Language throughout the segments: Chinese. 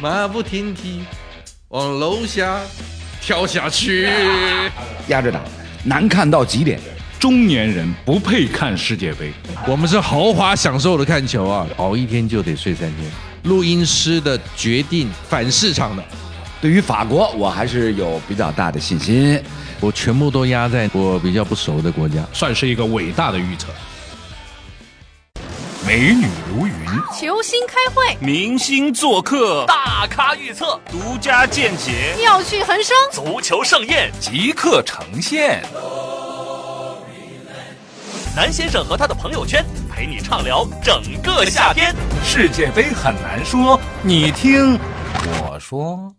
马不停蹄往楼下跳下去。压着打，难看到极点。中年人不配看世界杯，我们是豪华享受的看球啊，熬一天就得睡三天。录音师的决定反市场的，对于法国，我还是有比较大的信心。我全部都压在我比较不熟的国家，算是一个伟大的预测。美女如云，球星开会，明星做客，大咖预测，独家见解，妙趣横生，足球盛宴即刻呈现。南先生和他的朋友圈陪你畅聊整个夏天。世界杯很难说，你听我说。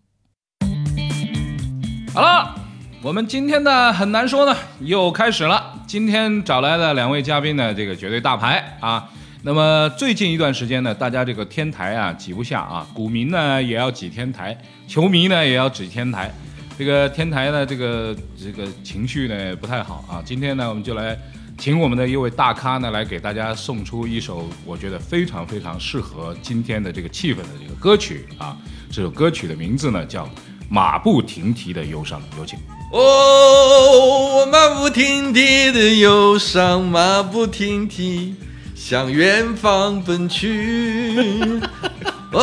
好了，我们今天的很难说呢又开始了。今天找来的两位嘉宾呢，这个绝对大牌啊。那么最近一段时间呢，大家这个天台啊挤不下啊，股民呢也要挤天台，球迷呢也要挤天台。这个天台呢，这个这个情绪呢不太好啊。今天呢，我们就来请我们的一位大咖呢，来给大家送出一首我觉得非常非常适合今天的这个气氛的这个歌曲啊。这首歌曲的名字呢叫《马不停蹄的忧伤》，有请。哦，我马不停蹄的忧伤，马不停蹄向远方奔去。哦，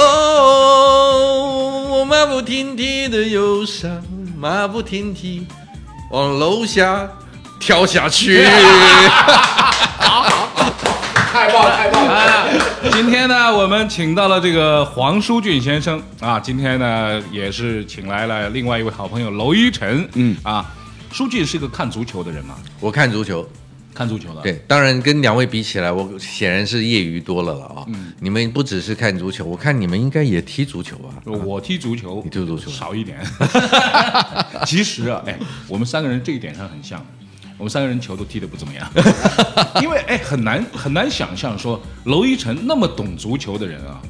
我马不停蹄的忧伤，马不停蹄往楼下跳下去。太棒了，太棒了！啊，今天呢，我们请到了这个黄书俊先生啊，今天呢也是请来了另外一位好朋友娄一晨，嗯啊，书俊是一个看足球的人嘛，我看足球，看足球的，对，当然跟两位比起来，我显然是业余多了了啊。你们不只是看足球，我看你们应该也踢足球吧？我踢足球，你踢足球少一点。其实啊，哎，我们三个人这一点上很像，我们三个人球都踢得不怎么样，因为哎很难很难想象说娄一成那么懂足球的人啊，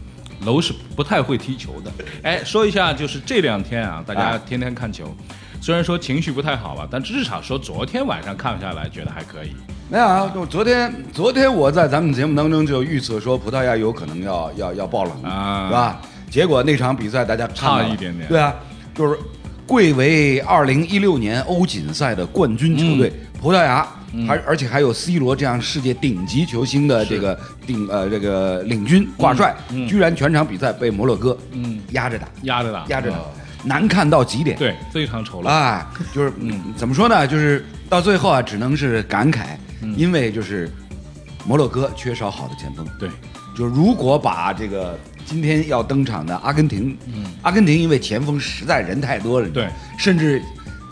楼是不太会踢球的。哎，说一下就是这两天啊，大家天天看球，虽然说情绪不太好吧，但至少说昨天晚上看下来觉得还可以。没有啊，就昨天，昨天我在咱们节目当中就预测说葡萄牙有可能要要要爆冷啊是吧？结果那场比赛大家差一点点对啊，就是贵为二零一六年欧锦赛的冠军球队、葡萄牙，还而且还有 C 罗这样世界顶级球星的这个顶呃这个领军挂帅，居然全场比赛被摩洛哥嗯。压着打，压着打，压着打，难看到极点。对，非常丑陋。啊，就是嗯，怎么说呢？就是到最后啊，只能是感慨，因为就是摩洛哥缺少好的前锋。对，就是如果把这个今天要登场的阿根廷，阿根廷因为前锋实在人太多了，对，甚至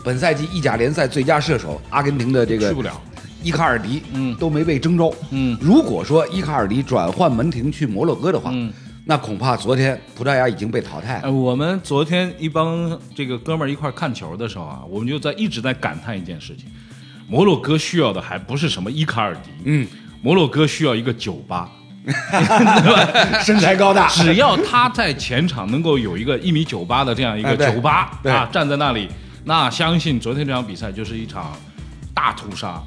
本赛季意甲联赛最佳射手阿根廷的这个去不了。伊卡尔迪，嗯都没被征召。嗯如果说伊卡尔迪转换门庭去摩洛哥的话，嗯那恐怕昨天葡萄牙已经被淘汰了。呃，我们昨天一帮这个哥们儿一块儿看球的时候啊，我们就在一直在感叹一件事情：摩洛哥需要的还不是什么伊卡尔迪，嗯，摩洛哥需要一个酒吧，身材高大，只要他在前场能够有一个一米九八的这样一个酒吧对啊，站在那里，那相信昨天这场比赛就是一场大屠杀。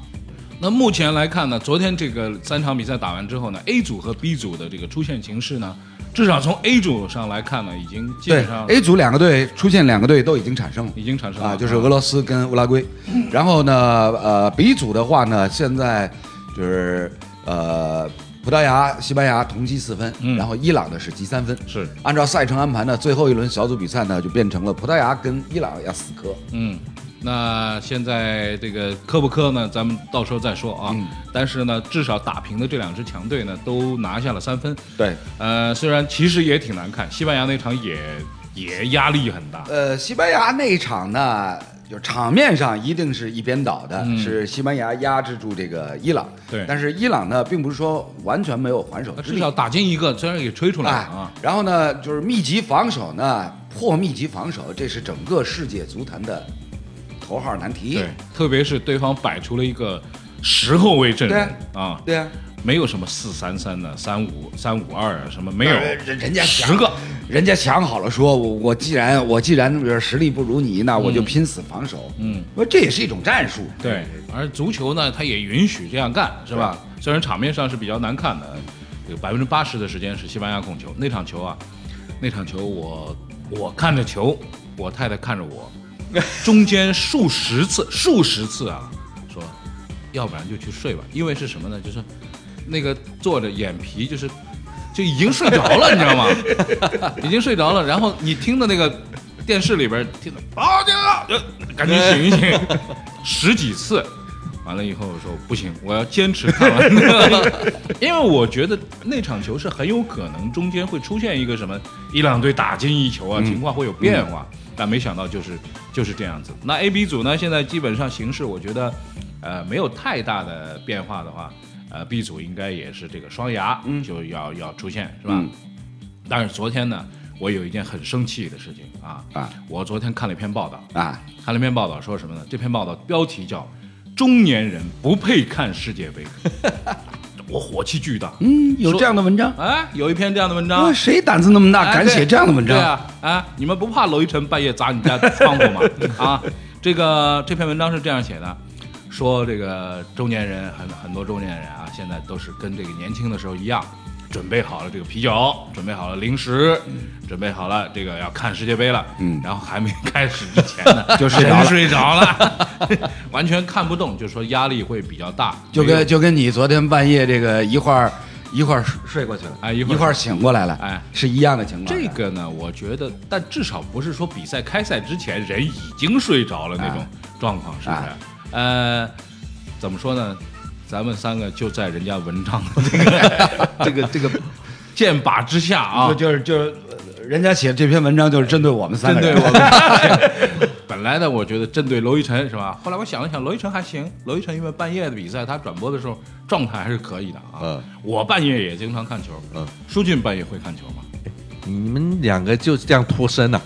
那目前来看呢，昨天这个三场比赛打完之后呢，A 组和 B 组的这个出现形势呢，至少从 A 组上来看呢，已经基本上 A 组两个队出现两个队都已经产生了。已经产生了啊，就是俄罗斯跟乌拉圭。然后呢，呃，B 组的话呢，现在就是呃，葡萄牙、西班牙同积四分，嗯然后伊朗呢是积三分。是按照赛程安排呢，最后一轮小组比赛呢就变成了葡萄牙跟伊朗要死磕。嗯，那现在这个磕不磕呢？咱们到时候再说啊。嗯但是呢，至少打平的这两支强队呢，都拿下了三分。对，呃，虽然其实也挺难看，西班牙那场也也压力很大。呃，西班牙那一场呢，就场面上一定是一边倒的，嗯是西班牙压制住这个伊朗。对但是伊朗呢，并不是说完全没有还手之力。至少打进一个，虽然给吹出来了哎啊。，然后呢，就是密集防守呢，破密集防守，这是整个世界足坛的头号难题。对，特别是对方摆出了一个十后卫阵容啊，对啊，没有什么四三三的、三五三五二啊，什么没有，呃人人家想十个。人家想好了说，我我既然我既然就是实力不如你，那我就拼死防守。嗯，那这也是一种战术。对，而足球呢，它也允许这样干，是吧？虽然场面上是比较难看的，有百分之八十的时间是西班牙控球。那场球啊，那场球我我看着球，我太太看着我，中间数十次、数十次啊，说，要不然就去睡吧，因为是什么呢？就是那个坐着眼皮就是就已经睡着了，你知道吗？已经睡着了，然后你听的那个电视里边听的啊，这个呃赶紧醒一醒，十几次。完了以后我说不行，我要坚持看完，因为我觉得那场球是很有可能中间会出现一个什么伊朗队打进一球啊，情况会有变化，但没想到就是就是这样子。那 A、B 组呢，现在基本上形势我觉得呃没有太大的变化的话，呃 B 组应该也是这个双牙就要要出现是吧？嗯但是昨天呢，我有一件很生气的事情啊啊！我昨天看了一篇报道，啊，看了一篇报道，说什么呢？这篇报道标题叫“中年人不配看世界杯”，我火气巨大。嗯，有这样的文章，哎，有一篇这样的文章啊，，谁胆子那么大，哎敢写这样的文章？对啊，啊，你们不怕娄一晨半夜砸你家窗户吗？啊，这个这篇文章是这样写的，说这个中年人很很多中年人啊，现在都是跟这个年轻的时候一样，准备好了这个啤酒，准备好了零食，准备好了这个要看世界杯了，嗯。然后还没开始之前呢 就睡着了。睡着了，完全看不动，就说压力会比较大，就跟就跟你昨天半夜这个一会儿一会儿睡过去了，哎一会儿一块儿醒过来了，哎，是一样的情况。这个呢，我觉得，但至少不是说比赛开赛之前人已经睡着了那种状况，是不是？啊。呃，怎么说呢？咱们三个就在人家文章的 这个这个这个剑靶之下啊就，就是就是，呃人家写这篇文章就是针对我们三个人。针对我们。本来呢，我觉得针对娄一晨是吧？后来我想了想，娄一晨还行。娄一晨因为半夜的比赛，他转播的时候状态还是可以的啊。嗯我半夜也经常看球。嗯，舒俊半夜会看球吗？你们两个就这样脱身了、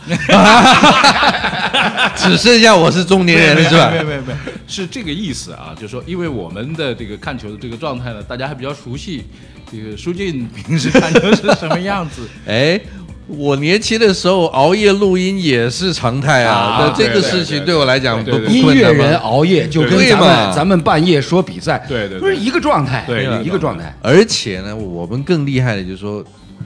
只剩下我是中年人了，是吧？没有没有没有，是这个意思啊，就是说，因为我们的这个看球的这个状态呢，大家还比较熟悉。这个舒静平时看球是什么样子？哎，我年轻的时候熬夜录音也是常态啊。啊那这个事情对对我来讲音困难嘛乐人熬夜就跟对咱们咱们半夜说比赛，对对对不是一个状态，对一个状态。而且呢，我们更厉害的就是说，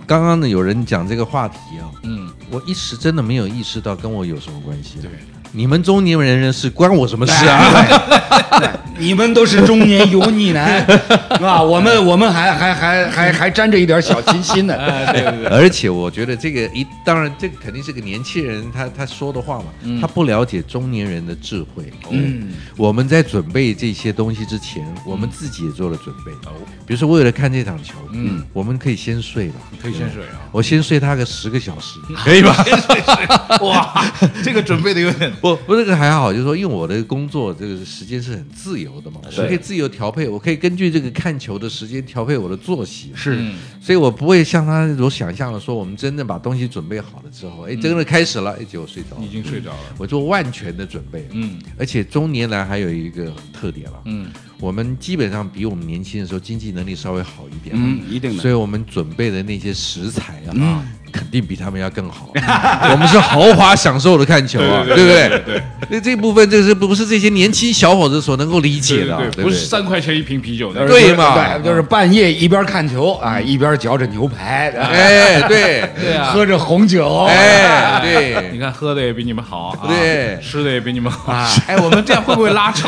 刚刚呢有人讲这个话题啊，嗯，我一时真的没有意识到跟我有什么关系。对，你们中年人是关我什么事啊？对，你们都是中年油腻男，是吧？我们我们还还还还还沾着一点小清新呢。哎，对对对，而且我觉得这个一，当然这个肯定是个年轻人他他说的话嘛，他不了解中年人的智慧。嗯，我们在准备这些东西之前，我们自己也做了准备。哦，比如说，为了看这场球，嗯，我们可以先睡吧，可以先睡啊。我先睡他个十个小时，可以吧？先睡睡哇，这个准备的有点 不不，这个还好，就是说，因为我的工作这个时间是很自由的嘛，我可以自由调配，我可以根据这个看球的时间调配我的作息。是嗯所以我不会像他所想象的说，我们真正把东西准备好了之后，哎，真的开始了，哎，结果睡着了。已经睡着了。我做万全的准备，嗯而且中年来还有一个特点了，嗯，我们基本上比我们年轻的时候经济能力稍微好一点，嗯，一定的。所以我们准备的那些食材啊，嗯肯定比他们要更好。我们是豪华享受的看球啊，对对不对对？那这部分这是不是这些年轻小伙子所能够理解的不是三块钱一瓶啤酒的。对嘛对，就是半夜一边看球啊，一边嚼着牛排，哎，对，对啊，喝着红酒，哎，对，你看喝的也比你们好，啊对吃的也比你们好。啊哎，我们这样会不会拉仇？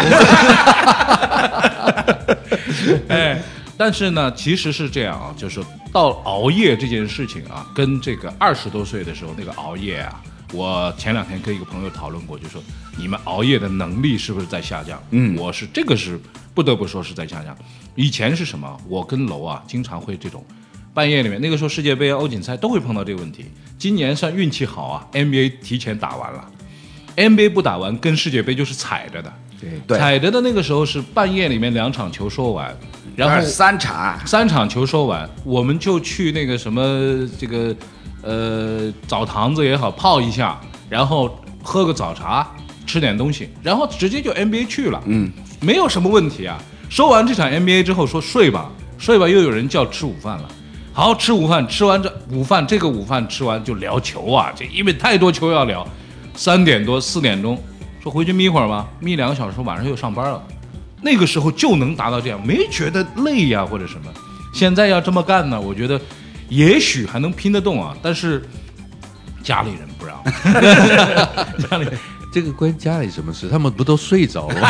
哎，但是呢，其实是这样啊，就是到熬夜这件事情啊，跟这个二十多岁的时候那个熬夜啊，我前两天跟一个朋友讨论过，就说你们熬夜的能力是不是在下降？嗯我是这个是不得不说是在下降。以前是什么？我跟楼啊，经常会这种。半夜里面，那个时候世界杯、欧锦赛都会碰到这个问题。今年算运气好啊，NBA 提前打完了，NBA 不打完跟世界杯就是踩着的，对踩着的那个时候是半夜里面两场球说完，然后三场，三场球收完，我们就去那个什么这个呃澡堂子也好泡一下，然后喝个早茶，吃点东西，然后直接就 NBA 去了，嗯，没有什么问题啊。收完这场 NBA 之后说睡吧，睡吧，又有人叫吃午饭了。好，吃午饭，吃完这午饭，这个午饭吃完就聊球啊，这因为太多球要聊。三点多四点钟，说回去眯会儿吧，眯两个小时，晚上又上班了。那个时候就能达到这样，没觉得累呀、或者什么。现在要这么干呢，我觉得也许还能拼得动啊，但是家里人不让，家里这个关家里什么事？他们不都睡着了吗？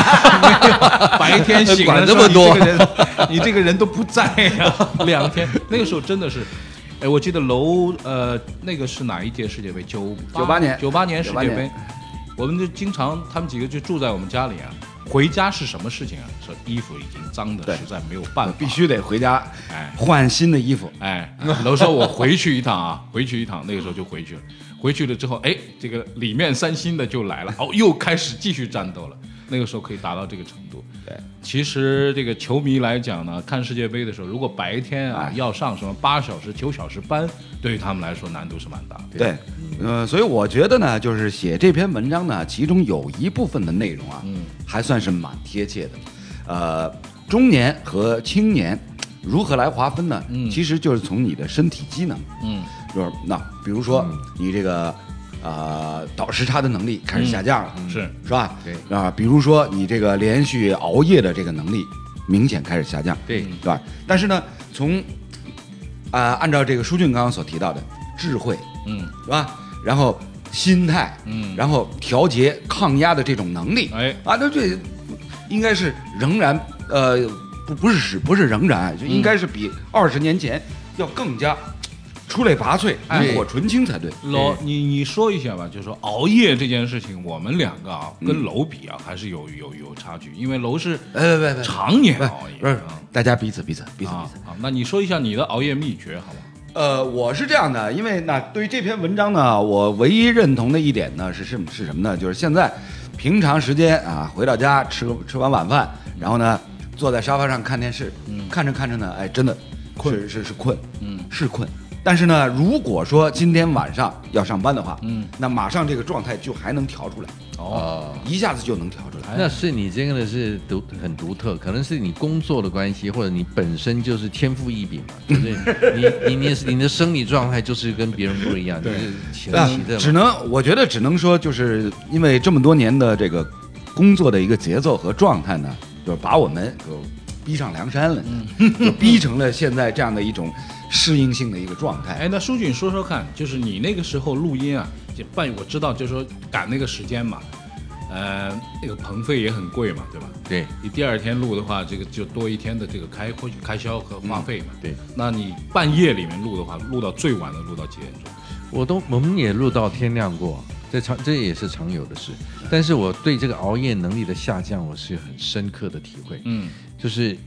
白天醒管了这么多你这个人，你这个人都不在呀、两天，那个时候真的是，哎，我记得楼呃，那个是哪一届世界杯？九九八年九八年世界杯，我们就经常他们几个就住在我们家里啊。回家是什么事情啊？说衣服已经脏的实在没有办法，必须得回家哎换新的衣服。哎，楼说我回去一趟啊，回去一趟，那个时候就回去了。回去了之后，哎，这个里面三星的就来了，哦，又开始继续战斗了。那个时候可以达到这个程度。对，其实这个球迷来讲呢，看世界杯的时候，如果白天啊哎要上什么八小时、九小时班，对于他们来说难度是蛮大的。对，呃，所以我觉得呢，就是写这篇文章呢，其中有一部分的内容啊，嗯还算是蛮贴切的。呃，中年和青年如何来划分呢？嗯其实就是从你的身体机能，嗯就是那比如说你这个呃倒时差的能力开始下降了，是。是吧？对。啊，比如说你这个连续熬夜的这个能力明显开始下降，对。是吧？但是呢，从啊、按照这个舒俊刚刚所提到的智慧，嗯，是吧？然后心态，嗯。然后调节抗压的这种能力，哎。啊，那这应该是仍然呃不不是是不是仍然，就应该是比二十年前要更加出类拔萃、哎炉火纯青才对。楼，你你说一下吧，就是说熬夜这件事情，我们两个啊跟楼比啊，还是有有有差距，因为楼是哎，别别常年熬夜不是啊，大家彼此彼此彼此彼啊此。啊，那你说一下你的熬夜秘诀好不好？呃，我是这样的，因为那对于这篇文章呢，我唯一认同的一点呢是是是什么呢？就是现在平常时间啊，回到家吃个吃完晚饭，然后呢坐在沙发上看电视，看着看着呢，哎，真的困是是是困，嗯是困。但是呢，如果说今天晚上要上班的话，嗯，那马上这个状态就还能调出来，哦，一下子就能调出来。那是你这个呢是独很独特，可能是你工作的关系，或者你本身就是天赋异禀嘛，就 是你你你你的生理状态就是跟别人不一样，就是前啊期的只能我觉得只能说，就是因为这么多年的这个工作的一个节奏和状态呢，就是把我们就逼上梁山了，就逼成了现在这样的一种适应性的一个状态。哎，那舒俊说说看，就是你那个时候录音啊，就半我知道，就是说赶那个时间嘛，呃，那个棚费也很贵嘛，对吧？对你第二天录的话，这个就多一天的这个开开开销和花费嘛。对，那你半夜里面录的话，录到最晚的录到几点钟？我都我们也录到天亮过，这常这也是常有的事。但是我对这个熬夜能力的下降，我是有很深刻的体会。嗯就是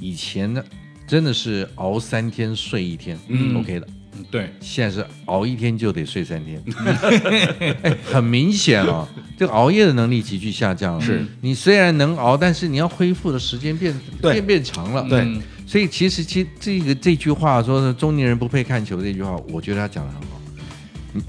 以前呢，真的是熬三天睡一天，嗯 OK 的。嗯，对，现在是熬一天就得睡三天，哎很明显哦，这个熬夜的能力急剧下降了。是你虽然能熬，但是你要恢复的时间变变变长了。对嗯所以其实其实这个这句话说中年人不配看球这句话，我觉得他讲的很好。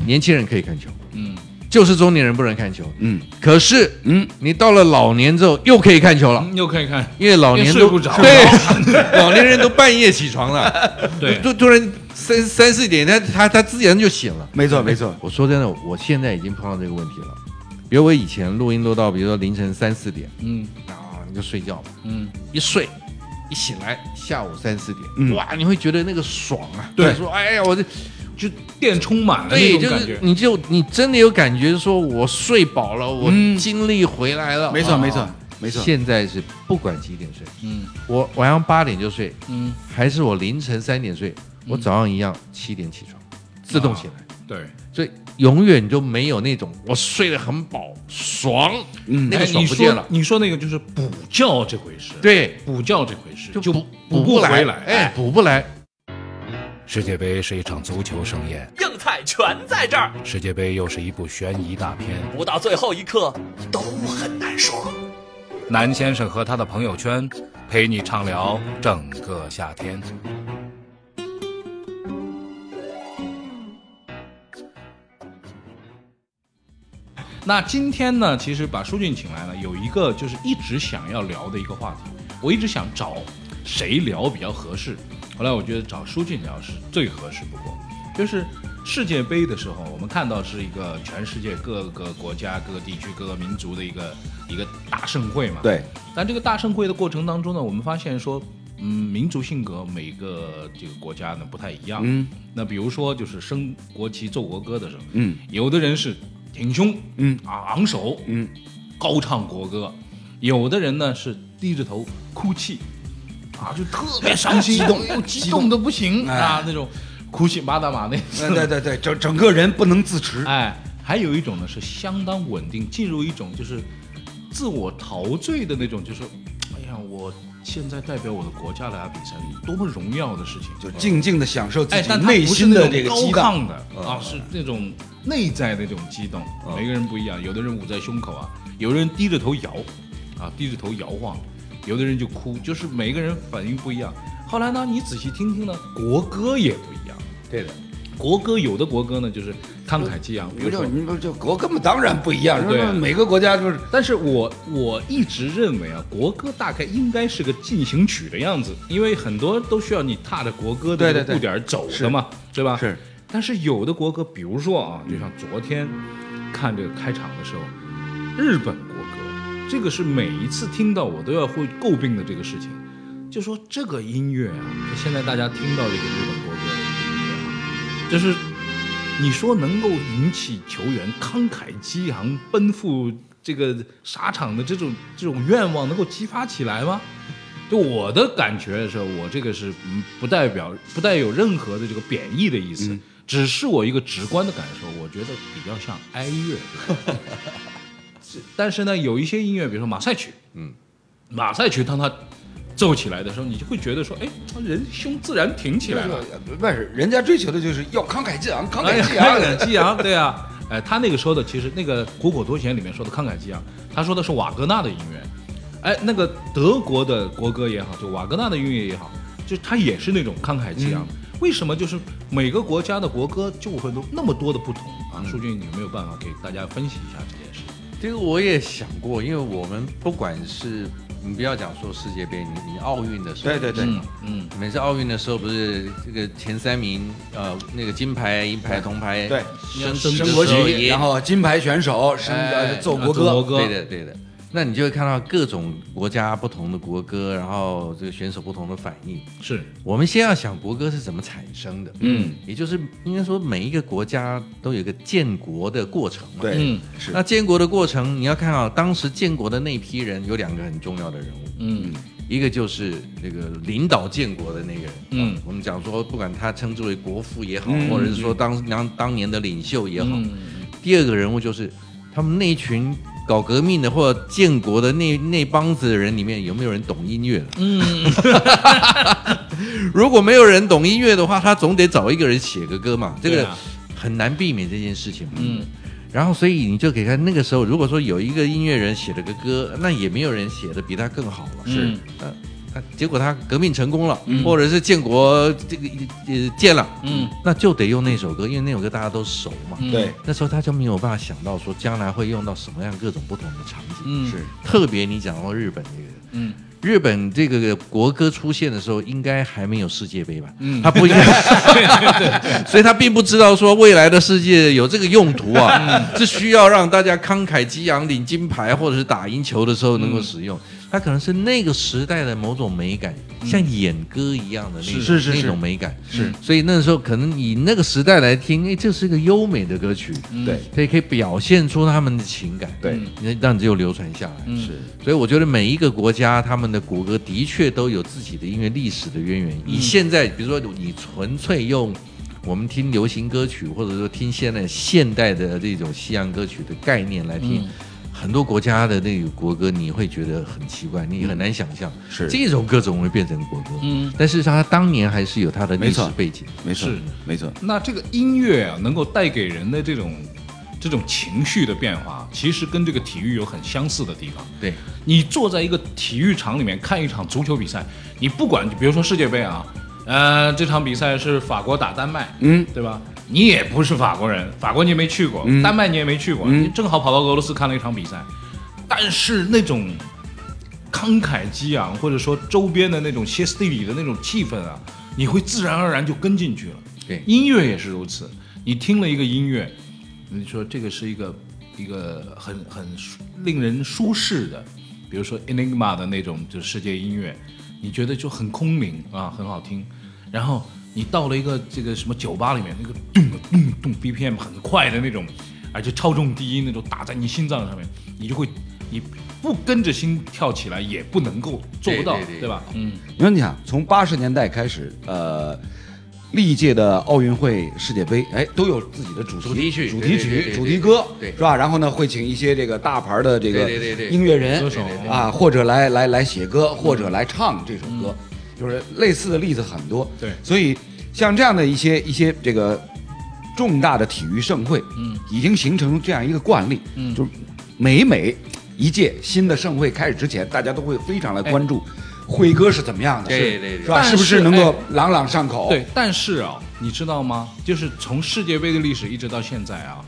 年轻人可以看球，嗯，就是中年人不能看球。嗯。可是嗯，你到了老年之后又可以看球了，嗯又可以看，因为老年都睡不着对，老年人都半夜起床了，对，突突然三三四点，他他他自然就醒了。没错没错，我说真的，我现在已经碰到这个问题了。比如我以前录音录到，比如说凌晨三四点嗯。啊，你就睡觉吧，嗯，一睡一醒来下午三四点，嗯。哇，你会觉得那个爽啊！对。说哎呀，我这就电充满了那对，就是种感觉。你就你真的有感觉，说我睡饱了，我嗯精力回来了。啊没错没错没错。现在是不管几点睡，嗯我晚上八点就睡，嗯，还是我凌晨三点睡，我早上一样七点起床，自动起来。对，所以永远就没有那种我睡得很饱爽，嗯那个爽不见了。你说那个就是补觉这回事，，对，补觉这回事就补补不回来，哎，补不来。世界杯是一场足球盛宴，硬菜全在这儿，世界杯又是一部悬疑大片。不到最后一刻都很难说。南先生和他的朋友圈，陪你畅聊整个夏天。那今天呢，其实把舒俊请来了，有一个就是一直想要聊的一个话题，我一直想找谁聊比较合适。后来我觉得找舒俊聊是最合适不过，就是世界杯的时候，我们看到是一个全世界各个国家、各个地区、各个民族的一个一个大盛会嘛。。对，但这个大盛会的过程当中呢，我们发现说，嗯，民族性格每个这个国家呢不太一样。嗯，那比如说就是升国旗、奏国歌的时候，嗯，有的人是挺胸，嗯啊昂首，嗯，高唱国歌；有的人呢是低着头哭泣，啊，就特别伤心，激动，激动的不行哎啊，那种哭泣巴达马那对对对对，整整个人不能自持。哎，还有一种呢是相当稳定，进入一种就是自我陶醉的那种，就是哎呀，我现在代表我的国家来比赛，多么荣耀的事情！就静静的享受自哎，己内心的这个激荡。亢的啊，是那种内在的那种激动。每个人不一样，有的人捂在胸口啊，有的人低着头摇，啊，低着头摇晃，有的人就哭，就是每个人反应不一样。后来呢，你仔细听听呢，国歌也不一样。对的，国歌有的国歌呢，就是慷慨激昂，比如说就你们就国歌嘛当然不一样，对啊每个国家就是但是我我一直认为啊，国歌大概应该是个进行曲的样子，因为很多都需要你踏着国歌的步点走的嘛，对吧？是。但是有的国歌，比如说啊，就像昨天看这个开场的时候，日本国歌，这个是每一次听到我都要会诟病的这个事情，就说这个音乐啊，就现在大家听到这个日本国歌的这个音乐啊，就是你说能够引起球员慷慨激昂、奔赴这个沙场的这种这种愿望，能够激发起来吗？就我的感觉是，我这个是嗯不代表不带有任何的这个贬义的意思，只是我一个直观的感受，我觉得比较像哀乐。是但是呢，有一些音乐，比如说马赛曲，嗯，马赛曲当它奏起来的时候，你就会觉得说，哎，人胸自然挺起来了。不是人家追求的就是要慷慨激昂，慷慨激昂慷。慨激昂，对啊，哎，他那个说的其实那个《虎口脱险》里面说的慷慨激昂，他说的是瓦格纳的音乐，哎，那个德国的国歌也好，就瓦格纳的音乐也好，就他也是那种慷慨激昂。为什么就是每个国家的国歌就会有那么多的不同啊？舒俊，你有没有办法给大家分析一下这件事？这个我也想过，因为我们不管是你不要讲说世界杯，你你奥运的时候，对对对。嗯嗯，每次奥运的时候，不是这个前三名，呃，那个金牌、银牌、铜牌，对。升升国旗，然后金牌选手升哎呃奏国歌，奏国歌。对的，对的。那你就会看到各种国家不同的国歌，然后这个选手不同的反应。是，我们先要想国歌是怎么产生的，嗯，也就是应该说每一个国家都有一个建国的过程嘛。对。嗯，是。那建国的过程，你要看啊，当时建国的那批人有两个很重要的人物，嗯。一个就是那个领导建国的那个人，嗯。啊我们讲说，不管他称之为国父也好，嗯。或者是说当当当年的领袖也好，嗯。第二个人物就是他们那群搞革命的或者建国的那那帮子的人里面有没有人懂音乐的？嗯，如果没有人懂音乐的话，他总得找一个人写个歌嘛，这个很难避免这件事情嘛。嗯然后所以你就可以看那个时候，如果说有一个音乐人写了个歌，那也没有人写的比他更好了。是那那结果他革命成功了，或者是建国这个呃建了，嗯。那就得用那首歌，因为那首歌大家都熟嘛。嗯。对，那时候他就没有办法想到说将来会用到什么样各种不同的场景。嗯。是。特别你讲到日本这个，嗯。日本这个国歌出现的时候，应该还没有世界杯吧？嗯。他不应该，所以他并不知道说未来的世界有这个用途啊，嗯。是需要让大家慷慨激昂、领金牌或者是打赢球的时候能够使用。它可能是那个时代的某种美感，像演歌一样的那种是是是那种美感。是。所以那时候可能以那个时代来听，哎，这是一个优美的歌曲，对可以可以表现出他们的情感，对，那让只有流传下来。嗯。是，所以我觉得每一个国家他们的国歌的确都有自己的音乐历史的渊源。以现在，比如说你纯粹用我们听流行歌曲，或者说听现在现代的这种西洋歌曲的概念来听。嗯很多国家的那个国歌，你会觉得很奇怪，你很难想象，是。这种歌怎么会变成国歌？嗯，但事实上，它当年还是有它的历史背景。没错没错，那这个音乐啊，能够带给人的这种这种情绪的变化，其实跟这个体育有很相似的地方。对，你坐在一个体育场里面看一场足球比赛，你不管，比如说世界杯啊，呃，这场比赛是法国打丹麦，嗯，对吧？你也不是法国人，法国你也没去过，嗯丹麦你也没去过，嗯你正好跑到俄罗斯看了一场比赛，但是那种慷慨激昂，或者说周边的那种歇斯底里的那种气氛啊，你会自然而然就跟进去了。对音乐也是如此。你听了一个音乐，你说这个是一个一个很很令人舒适的，比如说 Enigma 的那种就是世界音乐，你觉得就很空灵啊，很好听。然后你到了一个这个什么酒吧里面，那个咚咚咚 BPM 很快的那种，而且超重低音那种打在你心脏上面，你就会你不跟着心跳起来也不能够做不到，对对对吧？嗯，你说你想从八十年代开始，呃，历届的奥运会、世界杯，哎，都有自己的主题主题曲主题曲、主题歌，对是吧？然后呢，会请一些这个大牌的这个对对对对音乐人歌手啊，或者来来来写歌，或者来唱这首歌，就是类似的例子很多。对所以像这样的一些一些这个重大的体育盛会，嗯，已经形成这样一个惯例，嗯就是每每一届新的盛会开始之前，大家都会非常来关注辉哥是怎么样的，对对对是吧？是不是是能够哎朗朗上口？对，但是啊，你知道吗？就是从世界杯的历史一直到现在啊，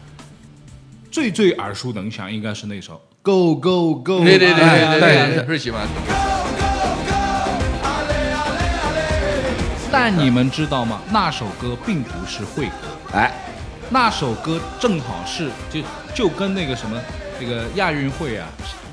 最最耳熟能详应该是那首《Go Go Go》。对对对哎对对对，瑞奇但你们知道吗？那首歌并不是会歌，哎，那首歌正好是就就跟那个什么那个亚运会啊，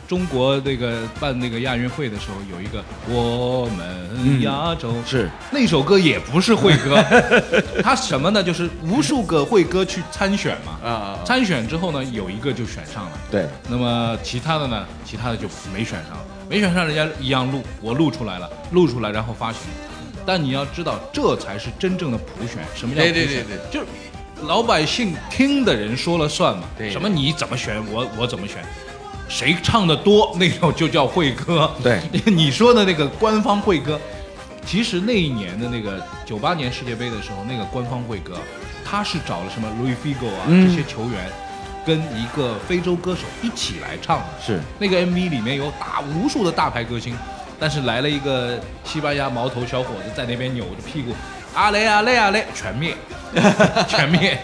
中国那个办那个亚运会的时候有一个我们亚洲、是。那首歌也不是会歌，它什么呢？就是无数个会歌去参选嘛，啊啊啊。参选之后呢，有一个就选上了，对，那么其他的呢，其他的就没选上，没选上人家一样录，我录出来了，录出来然后发行。但你要知道，这才是真正的普选。什么叫普选？对对对对就是老百姓听的人说了算嘛。对什么你怎么选，我我怎么选，谁唱的多，那种就叫会歌。对，你说的那个官方会歌，其实那一年的那个九八年世界杯的时候，那个官方会歌，他是找了什么 Louis Figo 啊、嗯这些球员，跟一个非洲歌手一起来唱的。是那个 MV 里面有大无数的大牌歌星，但是来了一个西班牙毛头小伙子在那边扭着屁股，啊雷啊雷啊雷，全灭，全灭。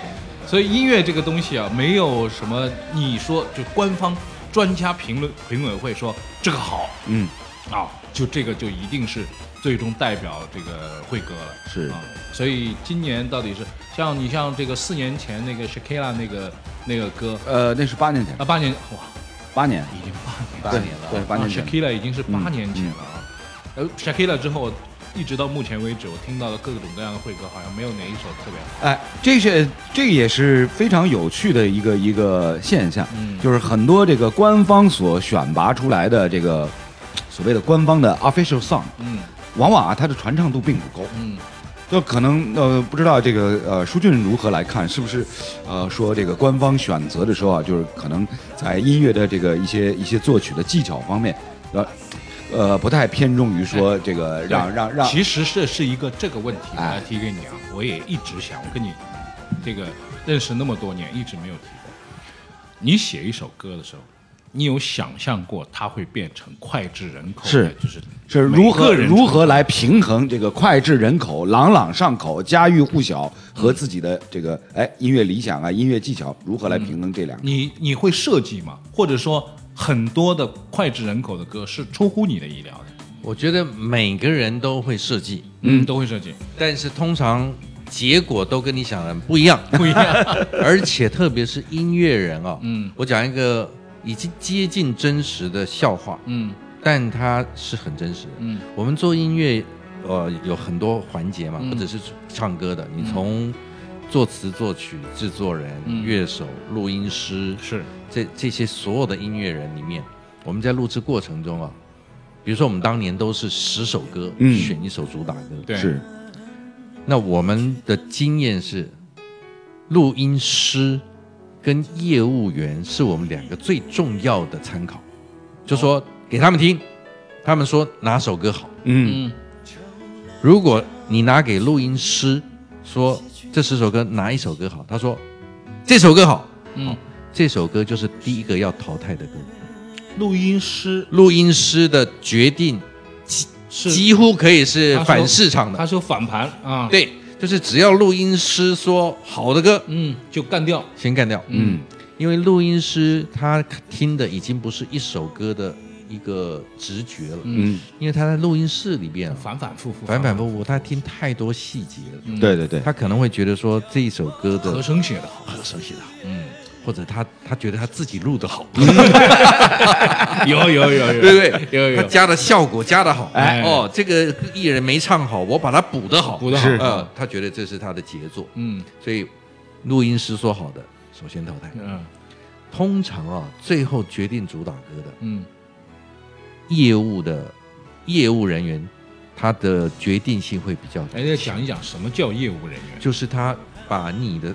所以音乐这个东西啊，没有什么你说就官方专家评论评委会说这个好。嗯，啊，就这个就一定是最终代表这个会歌了。是。啊，所以今年到底是像你像这个四年前那个 Shakira 那个那个歌。呃，那是八年前，啊，八年哇，八年，已经八年八年了。对，八啊年前。，Shakira 已经是八年前嗯了啊。呃，Shakira 之后，一直到目前为止，我听到的各种各样的会歌，好像没有哪一首特别好。哎，这是这也是非常有趣的一个一个现象，嗯。就是很多这个官方所选拔出来的这个所谓的官方的 official song，嗯。往往啊它的传唱度并不高，嗯，就可能呃不知道这个呃舒俊如何来看，是不是呃说这个官方选择的时候啊，就是可能在音乐的这个一些一些作曲的技巧方面，呃呃不太偏重于说这个让对让让其实这是一个这个问题，我哎来提给你啊，我也一直想，我跟你这个认识那么多年，一直没有提过。你写一首歌的时候，你有想象过它会变成脍炙人口？是就是是如何如何来平衡这个脍炙人口、朗朗上口、家喻户晓和自己的这个哎音乐理想啊、音乐技巧如何来平衡这两个？你你会设计吗？或者说很多的脍炙人口的歌是出乎你的意料的？我觉得每个人都会设计，嗯，都会设计，但是通常结果都跟你想的不一样，不一样。而且特别是音乐人啊、嗯我讲一个已经接近真实的笑话，嗯。但它是很真实的。嗯。我们做音乐，呃，有很多环节嘛，嗯。不只是唱歌的，你从作词、作曲、制作人、嗯。乐手、录音师，是。这这些所有的音乐人里面，我们在录制过程中啊，比如说我们当年都是十首歌、嗯。选一首主打歌，对。是。那我们的经验是，录音师跟业务员是我们两个最重要的参考，就说给他们听，他们说哪首歌好。嗯。嗯。如果你拿给录音师说这十首歌哪一首歌好，他说这首歌好，嗯，这首歌就是第一个要淘汰的歌。录音师。录音师的决定几几乎可以是反市场的他，是有反盘啊，，对，就是只要录音师说好的歌，嗯，就干掉，先干掉。嗯。因为录音师他听的已经不是一首歌的一个直觉了，嗯，嗯，因为他在录音室里边啊反反复复，反反复复，他听太多细节了，嗯。对对对，他可能会觉得说这一首歌的和声写的好，和声写的好，嗯或或者他他觉得他自己录的好，有有有有，对不对？有有。他加的效果加的好，哎。哦，这个艺人没唱好，我把它补的好，补的好。是。呃，他觉得这是他的杰作，嗯。所以录音师说好的，首先淘汰。嗯。通常啊，最后决定主打歌的嗯。业务的业务人员，他的决定性会比较哎，要讲一讲什么叫业务人员？就是他把你的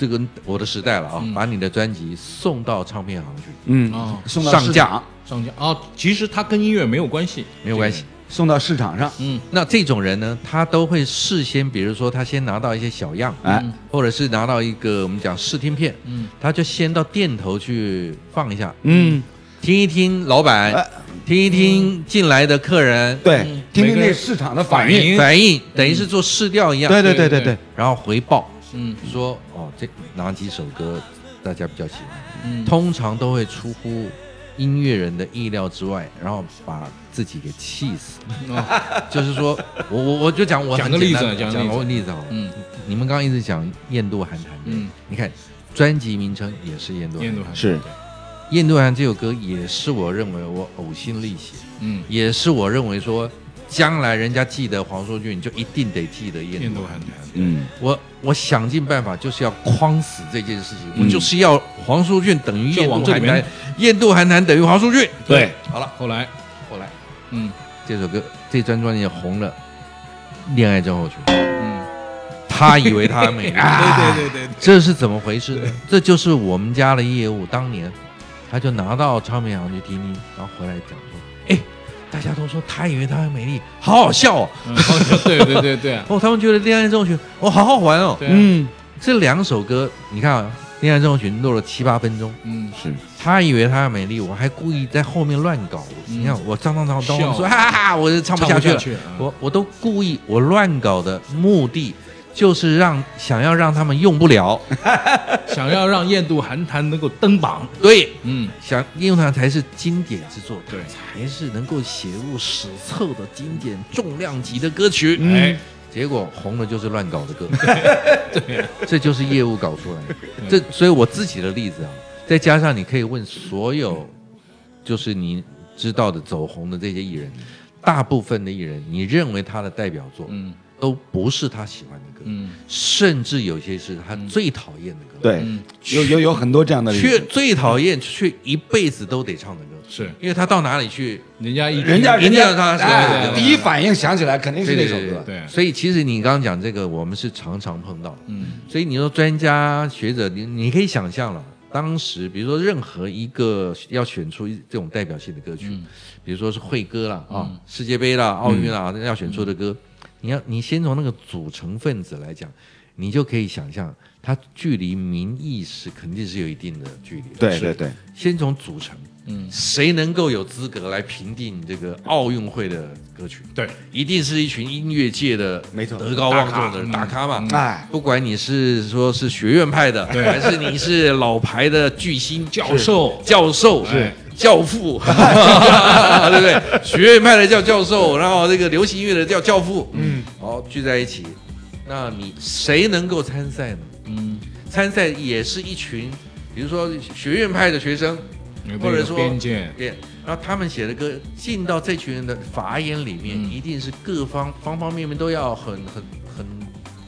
这个我的时代了啊，嗯。把你的专辑送到唱片行去，嗯。哦，送到上架市场，上架。哦，其实它跟音乐没有关系，没有关系。送到市场上，嗯。那这种人呢，他都会事先，比如说他先拿到一些小样，哎，或者是拿到一个我们讲试听片，嗯。他就先到店头去放一下，嗯，听一听老板，哎。听一听进来的客人对，听听每个人那市场的反反应应，反应，等于是做试调一样，对对对对。对，然后回报嗯。说哦，这哪几首歌大家比较喜欢，嗯，通常都会出乎音乐人的意料之外，然后把自己给气死。哦。就是说我我我就讲我很讲个例子简单讲讲个例子。个例子好了，嗯。你们刚刚一直讲燕渡寒潭，嗯，你看专辑名称也是燕渡寒潭，印度还是。燕渡寒潭这首歌也是我认为我呕心沥血，嗯，也是我认为说将来人家记得黄淑俊，就一定得记得。印度寒潭，嗯，我我想尽办法就是要框死这件事情，嗯。我就是要黄淑俊等于就燕往这里面渡寒潭，燕渡寒潭等于黄淑俊。对，好了，后来后来。嗯。这首歌这张专辑红了，恋爱症候群，嗯，他以为他很美。啊，对对对。对，这是怎么回事？这就是我们家的业务，当年他就拿到唱片行去听听，然后回来讲大家都说他以为他很美丽，好好笑哦。嗯对对对对。哦，他们觉得恋爱症候群，哦，好好玩哦。对。啊，嗯，这两首歌，你看啊，恋爱症候群录了七八分钟，嗯。是，他以为他很美丽，我还故意在后面乱搞。嗯你看我唱唱唱，当笑我说哈哈哈，我就唱不下去了。去，我我都故意我乱搞的目的，就是让想要让他们用不了。想要让印度寒潭能够登榜，对，嗯。想用它才是经典之作，对。才是能够写入史册的经典重量级的歌曲。嗯。哎，结果红的就是乱搞的歌，对，这就是业务搞出来的。这所以我自己的例子啊，再加上你可以问所有，就是你知道的走红的这些艺人，大部分的艺人，你认为他的代表作嗯都不是他喜欢的歌，嗯。甚至有些是他最讨厌的歌，对。嗯，有有有很多这样的却最讨厌却一辈子都得唱的歌，是。因为他到哪里去，人家一人家一定要他第一反应想起来肯定是那首歌，对，所以其实你刚刚讲这个，我们是常常碰到。的。嗯。所以你说专家学者，你你可以想象了，当时比如说任何一个要选出这种代表性的歌曲，嗯。比如说是会歌啦啊、世界杯啦、奥运啦，嗯。要选出的歌，你要你先从那个组成分子来讲，你就可以想象它距离民意是肯定是有一定的距离的。对对对，先从组成，嗯。谁能够有资格来评定这个奥运会的歌曲？对，一定是一群音乐界的没错。德高望重的大咖。大咖嘛。嗯。哎，不管你是说是学院派的，对。还是你是老牌的巨星教授教授是教父，对不对？学院派的叫教授，然后这个流行音乐的叫教父，嗯，好聚在一起，那你谁能够参赛呢？嗯，参赛也是一群，比如说学院派的学生，或者说边界，对，然后他们写的歌进到这群人的法眼里面，嗯。一定是各方方方面面都要很很很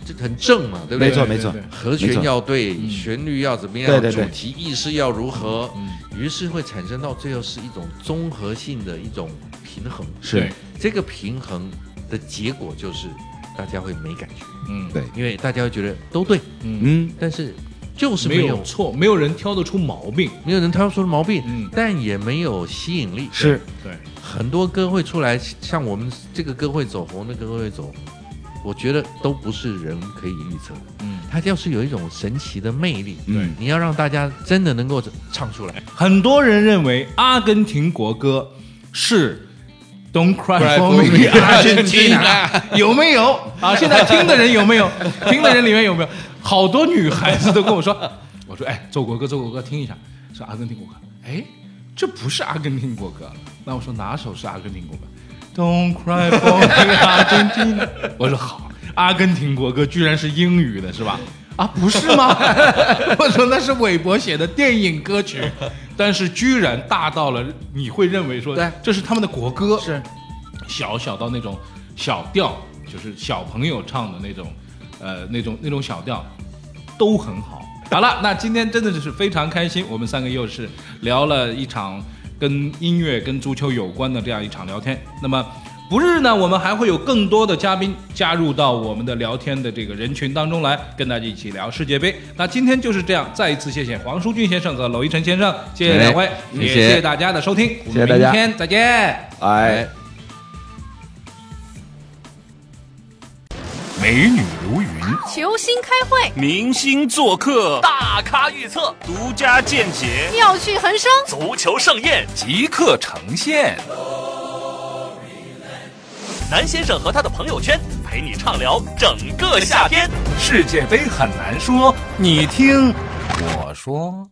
这很正嘛，对不对？没错没错和弦要对，嗯。旋律要怎么样，对对对。主题意识要如何，嗯于是会产生到最后是一种综合性的一种平衡。是，这个平衡的结果就是大家会没感觉，嗯。对。因为大家会觉得都对，嗯，嗯，但是就是没没有有错，没有人挑得出毛病，没有人挑出毛病，嗯。但也没有吸引力。是。对，很多歌会出来，像我们这个歌会走红，那个歌会走红，我觉得都不是人可以预测的。嗯，它就是有一种神奇的魅力，对你要让大家真的能够唱出来。很多人认为阿根廷国歌是 Don't Cry for me, Argentina，有没有啊？现在听的人有没有？听的人里面有没有？好多女孩子都跟我说，我说哎，奏国歌，奏国歌，听一下，是阿根廷国歌。哎，这不是阿根廷国歌。那我说哪首是阿根廷国歌？Don't Cry for Me Argentina。我说好，阿根廷国歌居然是英语的，是吧？啊，不是吗？我说那是韦伯写的电影歌曲，但是居然大到了你会认为说，对这是他们的国歌，是小小到那种小调，就是小朋友唱的那种，呃，那种那种小调，都很好。好了，那今天真的是非常开心，我们三个又是聊了一场跟音乐、跟足球有关的这样一场聊天。那么。不日呢，我们还会有更多的嘉宾加入到我们的聊天的这个人群当中来，跟大家一起聊世界杯。那今天就是这样，再一次谢谢黄书俊先生和娄一晨先生，谢谢两位，也谢谢谢谢大家的收听，我们谢谢大家明天再见。哎。美女如云，球星开会，明星做客，大咖预测，独家见解，妙趣横生。足球盛宴，即刻呈现。南先生和他的朋友圈陪你畅聊整个夏天。世界杯很难说，你听我说。